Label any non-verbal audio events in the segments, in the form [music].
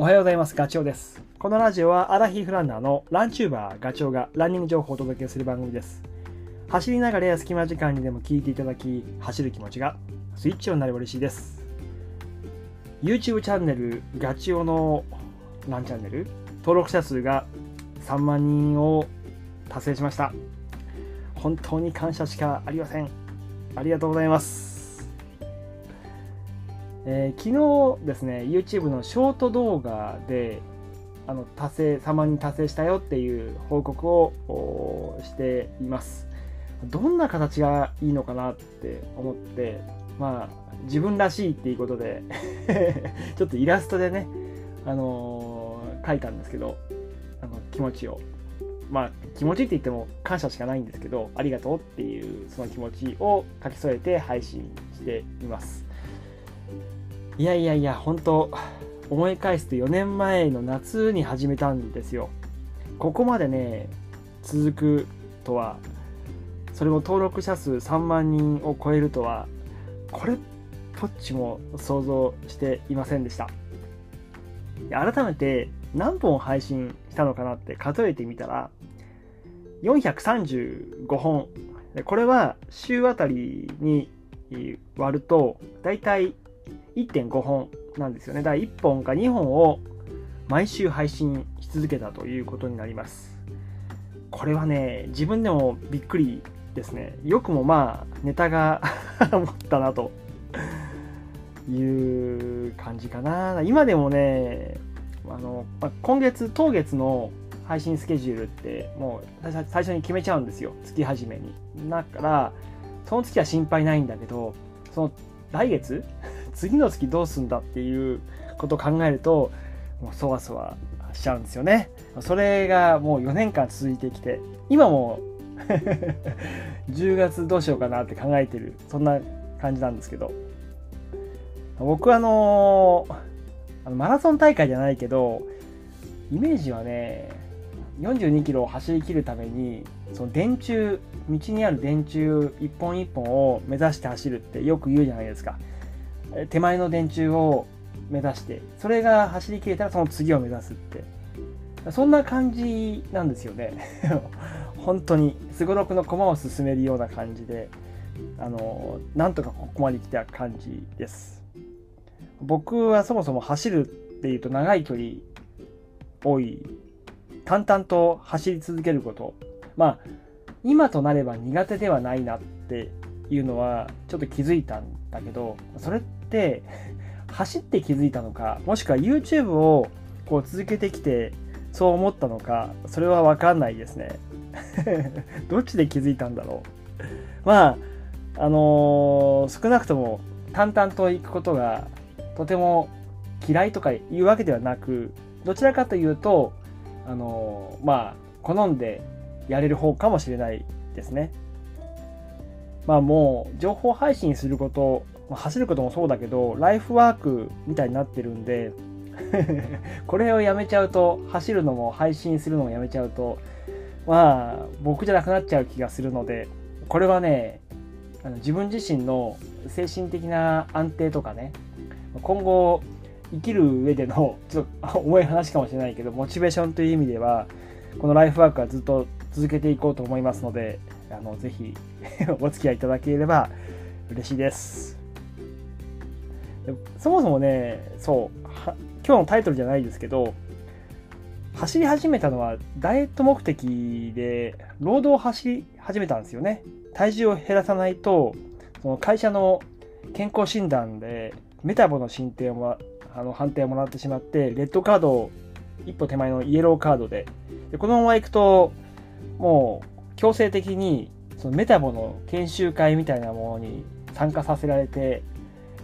おはようございます。ガチョウです。このラジオはアラヒフランナーのランチューバーガチョウがランニング情報をお届けする番組です。走りながらや隙間時間にでも聞いていただき、走る気持ちがスイッチオンになれば嬉しいです。YouTube チャンネルガチオのランチャンネル登録者数が3万人を達成しました。本当に感謝しかありません。ありがとうございます。えー昨日ですね YouTube のショート動画であの達成3万人達成したよっていう報告をしています。どんな形がいいのかなって思ってまあ自分らしいっていうことで [laughs] ちょっとイラストでねあのー書いたんですけどあの気持ちを。まあ気持ちって言っても感謝しかないんですけどありがとうっていうその気持ちを書き添えて配信しています。いやいやいや、本当思い返すと4年前の夏に始めたんですよ。ここまでね、続くとは、それも登録者数3万人を超えるとは、これっぽっちも想像していませんでした。改めて何本配信したのかなって数えてみたら、435本。これは週あたりに割ると、だいたい1.5本なんですよね。だから1本か2本を毎週配信し続けたということになります。これはね、自分でもびっくりですね。よくもまあ、ネタが [laughs] 持ったなという感じかな。今でもね、あのま今月、当月の配信スケジュールってもう最最初に決めちゃうんですよ。月始めに。だから、その月は心配ないんだけど、その来月次の月どうすんだっていうことを考えるともうそわそわしちゃうんですよね。それがもう4年間続いてきて今も [laughs] 10月どうしようかなって考えてるそんな感じなんですけど。僕はあのあのマラソン大会じゃないけどイメージはね42キロを走り切るためにその電柱道にある電柱一本一本を目指して走るってよく言うじゃないですか。手前の電柱を目指してそれが走り切れたらその次を目指すって。そんな感じなんですよね。[laughs] 本当にすごろくの駒を進めるような感じであのなんとかここまで来た感じです。僕はそもそも走るっていうと長い距離多い。淡々と走り続けること。まあ今となれば苦手ではないなっていうのはちょっと気づいたんだけどそれって走って気づいたのかもしくは YouTube をこう続けてきてそう思ったのかそれは分かんないですね。[laughs] どっちで気づいたんだろう。まああのー少なくとも淡々と行くことがとても嫌いとかいうわけではなくどちらかというとあのーまあ好んでやれる方かもしれないですね。まあもう情報配信すること、まあ走ることもそうだけど、ライフワークみたいになってるんで、[laughs] これをやめちゃうと、走るのも配信するのもやめちゃうと、まあ僕じゃなくなっちゃう気がするので、これはね、あの自分自身の精神的な安定とかね、今後生きる上での、ちょっと重い話かもしれないけど、モチベーションという意味では、このライフワークはずっと続けていこうと思いますので、あのぜひ [laughs] お付き合いいただければ嬉しいです。そもそもね、そう、今日のタイトルじゃないですけど、走り始めたのはダイエット目的で、ロードを走り始めたんですよね。体重を減らさないと、その会社の健康診断でメタボの進展をもらあの判定をもらってしまって、レッドカードを一歩手前のイエローカードで、でこのまま行くと、もう強制的にそのメタボの研修会みたいなものに参加させられて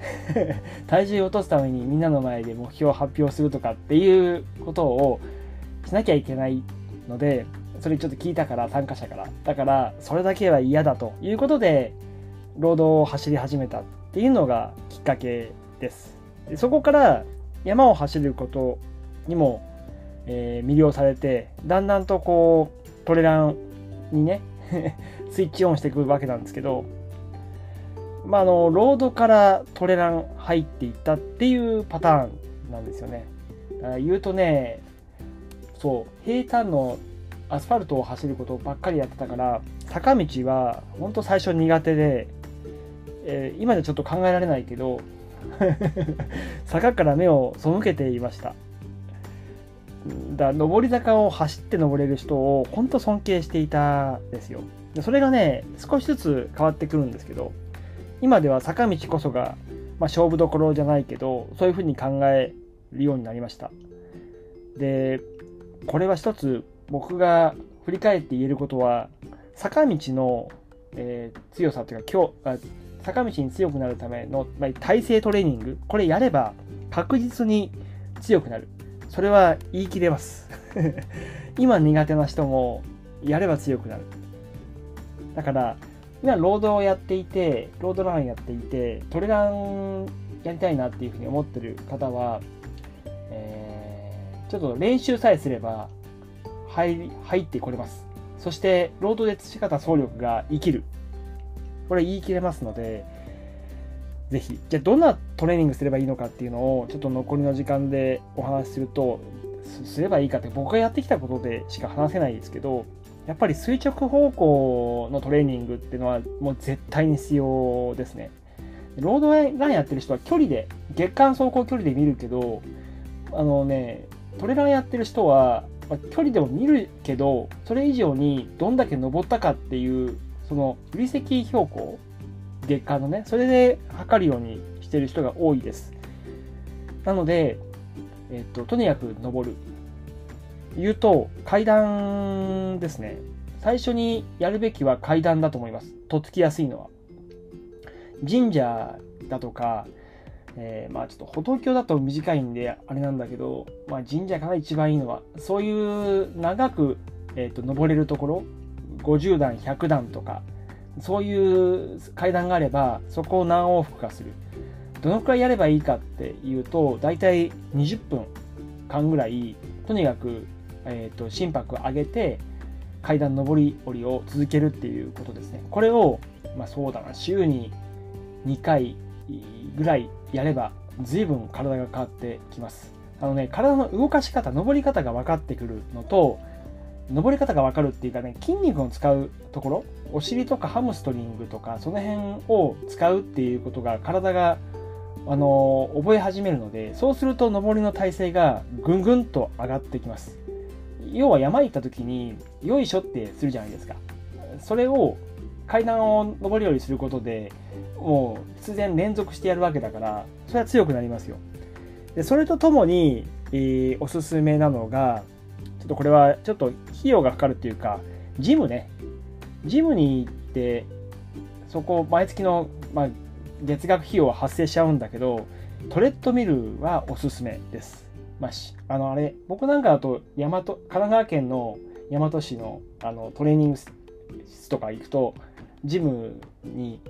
[laughs] 体重を落とすためにみんなの前で目標を発表するとかっていうことをしなきゃいけないのでそれちょっと聞いたから参加者からだからそれだけは嫌だということで労働を走り始めたっていうのがきっかけです。でそこから山を走ることにも、えー魅了されてだんだんとこうトレランにね [laughs] スイッチオンしていくわけなんですけど、まあ、あのロードからトレラン入っていったっていうパターンなんですよね。言うとねそう平坦のアスファルトを走ることばっかりやってたから坂道は本当最初苦手で、えー、今ではちょっと考えられないけど [laughs] 坂から目を背けていました。だ上り坂を走って登れる人を本当尊敬していたですよ。それがね少しずつ変わってくるんですけど今では坂道こそが、まあ、勝負どころじゃないけどそういうふうに考えるようになりました。でこれは一つ僕が振り返って言えることは坂道の、えー、強さというか今日坂道に強くなるための、まあ、体勢トレーニングこれやれば確実に強くなる。それは言い切れます。[laughs] 今苦手な人もやれば強くなる。だから今ロードをやっていてロードランやっていてトレランやりたいなっていうふうに思ってる方は、えー、ちょっと練習さえすれば入入ってこれます。そしてロードで培った走力が生きる。これ言い切れますのでぜひ。じゃあどんなトレーニングすればいいのかっていうのをちょっと残りの時間でお話しするとすればいいかって僕がやってきたことでしか話せないですけどやっぱり垂直方向のトレーニングっていうのはもう絶対に必要ですね。ロードランやってる人は距離で月間走行距離で見るけどあのねトレランやってる人は、まあ、距離でも見るけどそれ以上にどんだけ登ったかっていうその累積標高月間のねそれで測るようにしてる人が多いですなので、えっと、とにかく登る言うと階段ですね。最初にやるべきは階段だと思います。とっつきやすいのは。神社だとか、えー、まあちょっと歩道橋だと短いんであれなんだけど、まあ、神社かな一番いいのはそういう長く、えーと登れるところ50段100段とかそういう階段があればそこを何往復かする。どのくらいやればいいかっていうと大体20分間ぐらいとにかく、えーと、心拍を上げて階段上り下りを続けるっていうことですね。これを、まあ、そうだな週に2回ぐらいやれば随分体が変わってきます。あのね体の動かし方登り方が分かってくるのと登り方が分かるっていうかね筋肉を使うところお尻とかハムストリングとかその辺を使うっていうことが体があの覚え始めるのでそうすると登りの体勢がぐんぐんと上がってきます。要は山行った時によいしょってするじゃないですかそれを階段を上り下りすることでもう必然連続してやるわけだからそれは強くなりますよでそれとともに、えー、おすすめなのがちょっとこれはちょっと費用がかかるっていうか、ジムね。ジムに行って、そこ、毎月の、まあ、月額費用は発生しちゃうんだけど、トレッドミルはおすすめです。まあ、あの、あれ、僕なんかだと、大和、神奈川県の大和市のあのトレーニング室とか行くと、ジムに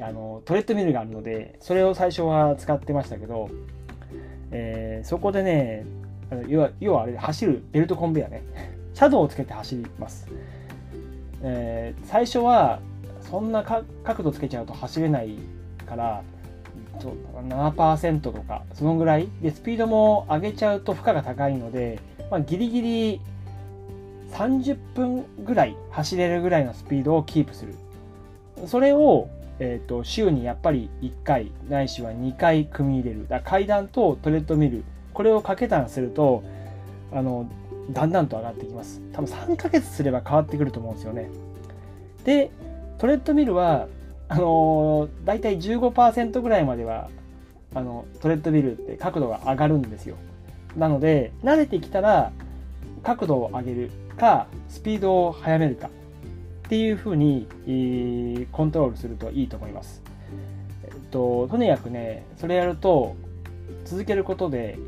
あのトレッドミルがあるので、それを最初は使ってましたけど、えー、そこでね、要は要はあれ走るベルトコンベヤね。シャドウをつけて走ります、えー、最初はそんな角度つけちゃうと走れないから7%とかそのぐらい。でスピードも上げちゃうと負荷が高いので、まあ、ギリギリ30分ぐらい走れるぐらいのスピードをキープする。それを、えーと、週にやっぱり1回ないしは2回組み入れる。だ階段とトレッドミル。これを掛け算するとあのだんだんと上がってきます。多分3ヶ月すれば変わってくると思うんですよね。でトレッドミルはあの大体15%ぐらいまではあのトレッドミルって角度が上がるんですよ。なので慣れてきたら角度を上げるかスピードを速めるかっていうふうに、コントロールするといいと思います、えっと、とにかくねそれやると続けることで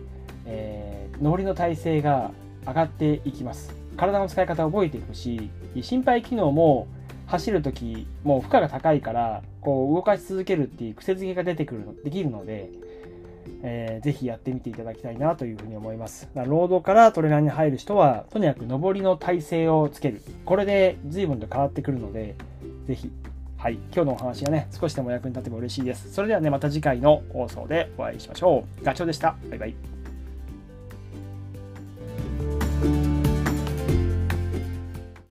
えー、上りの体勢が上がっていきます。体の使い方を覚えていくし心肺機能も走る時もう負荷が高いからこう動かし続けるっていう癖づけが出てくるできるので、えー、ぜひやってみていただきたいなというふうに思いますロードからトレーナーに入る人はとにかく上りの体勢をつけるこれで随分と変わってくるのでぜひはい、今日のお話がね、少しでも役に立てば嬉しいです。それではね、また次回の放送でお会いしましょう。ガチョウでした。バイバイ。